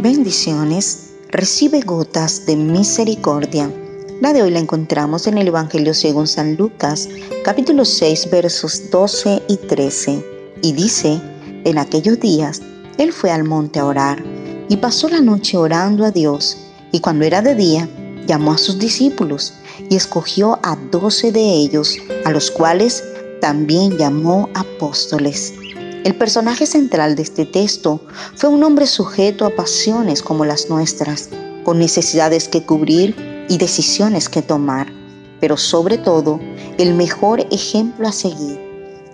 Bendiciones, recibe gotas de misericordia. La de hoy la encontramos en el Evangelio según San Lucas, capítulo 6, versos 12 y 13. Y dice, en aquellos días, él fue al monte a orar y pasó la noche orando a Dios. Y cuando era de día, llamó a sus discípulos y escogió a doce de ellos, a los cuales también llamó apóstoles el personaje central de este texto fue un hombre sujeto a pasiones como las nuestras, con necesidades que cubrir y decisiones que tomar, pero sobre todo el mejor ejemplo a seguir.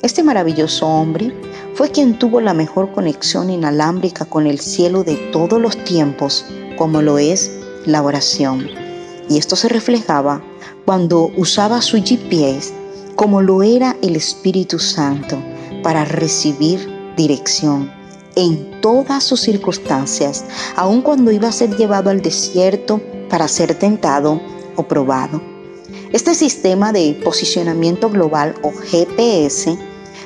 Este maravilloso hombre fue quien tuvo la mejor conexión inalámbrica con el cielo de todos los tiempos, como lo es la oración. Y esto se reflejaba cuando usaba su GPS, como lo era el Espíritu Santo para recibir dirección en todas sus circunstancias, aun cuando iba a ser llevado al desierto para ser tentado o probado. Este sistema de posicionamiento global o GPS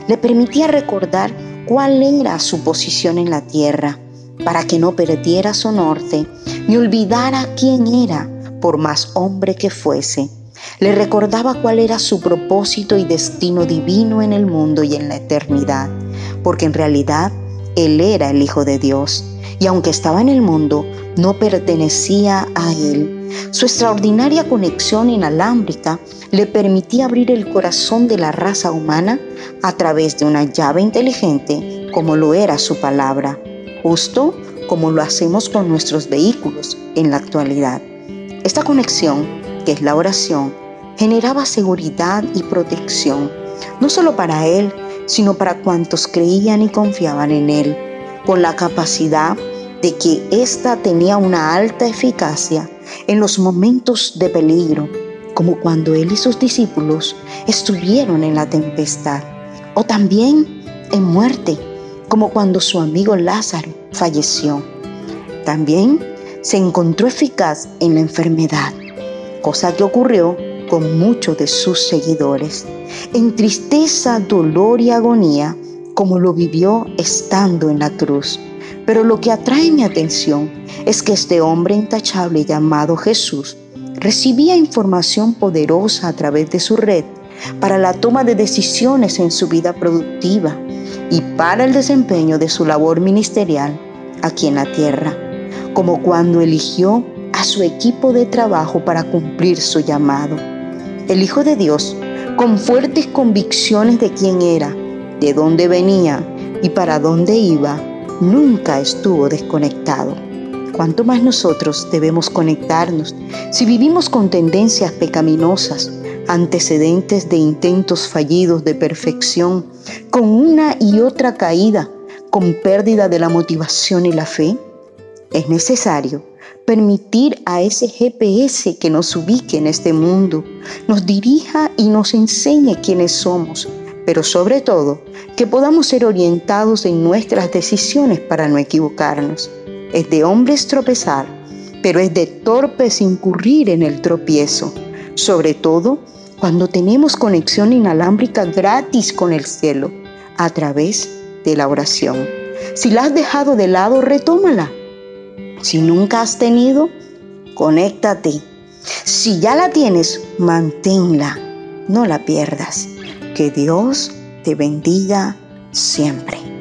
le permitía recordar cuál era su posición en la tierra, para que no perdiera su norte ni olvidara quién era, por más hombre que fuese le recordaba cuál era su propósito y destino divino en el mundo y en la eternidad, porque en realidad Él era el Hijo de Dios, y aunque estaba en el mundo, no pertenecía a Él. Su extraordinaria conexión inalámbrica le permitía abrir el corazón de la raza humana a través de una llave inteligente como lo era su palabra, justo como lo hacemos con nuestros vehículos en la actualidad. Esta conexión, que es la oración, generaba seguridad y protección, no solo para él, sino para cuantos creían y confiaban en él, con la capacidad de que ésta tenía una alta eficacia en los momentos de peligro, como cuando él y sus discípulos estuvieron en la tempestad, o también en muerte, como cuando su amigo Lázaro falleció. También se encontró eficaz en la enfermedad, cosa que ocurrió con muchos de sus seguidores, en tristeza, dolor y agonía, como lo vivió estando en la cruz. Pero lo que atrae mi atención es que este hombre intachable llamado Jesús recibía información poderosa a través de su red para la toma de decisiones en su vida productiva y para el desempeño de su labor ministerial aquí en la tierra, como cuando eligió a su equipo de trabajo para cumplir su llamado el Hijo de Dios, con fuertes convicciones de quién era, de dónde venía y para dónde iba, nunca estuvo desconectado. Cuanto más nosotros debemos conectarnos si vivimos con tendencias pecaminosas, antecedentes de intentos fallidos de perfección, con una y otra caída, con pérdida de la motivación y la fe? Es necesario permitir a ese GPS que nos ubique en este mundo, nos dirija y nos enseñe quiénes somos, pero sobre todo que podamos ser orientados en nuestras decisiones para no equivocarnos. Es de hombres tropezar, pero es de torpes incurrir en el tropiezo, sobre todo cuando tenemos conexión inalámbrica gratis con el cielo a través de la oración. Si la has dejado de lado, retómala si nunca has tenido, conéctate. Si ya la tienes, manténla. No la pierdas. Que Dios te bendiga siempre.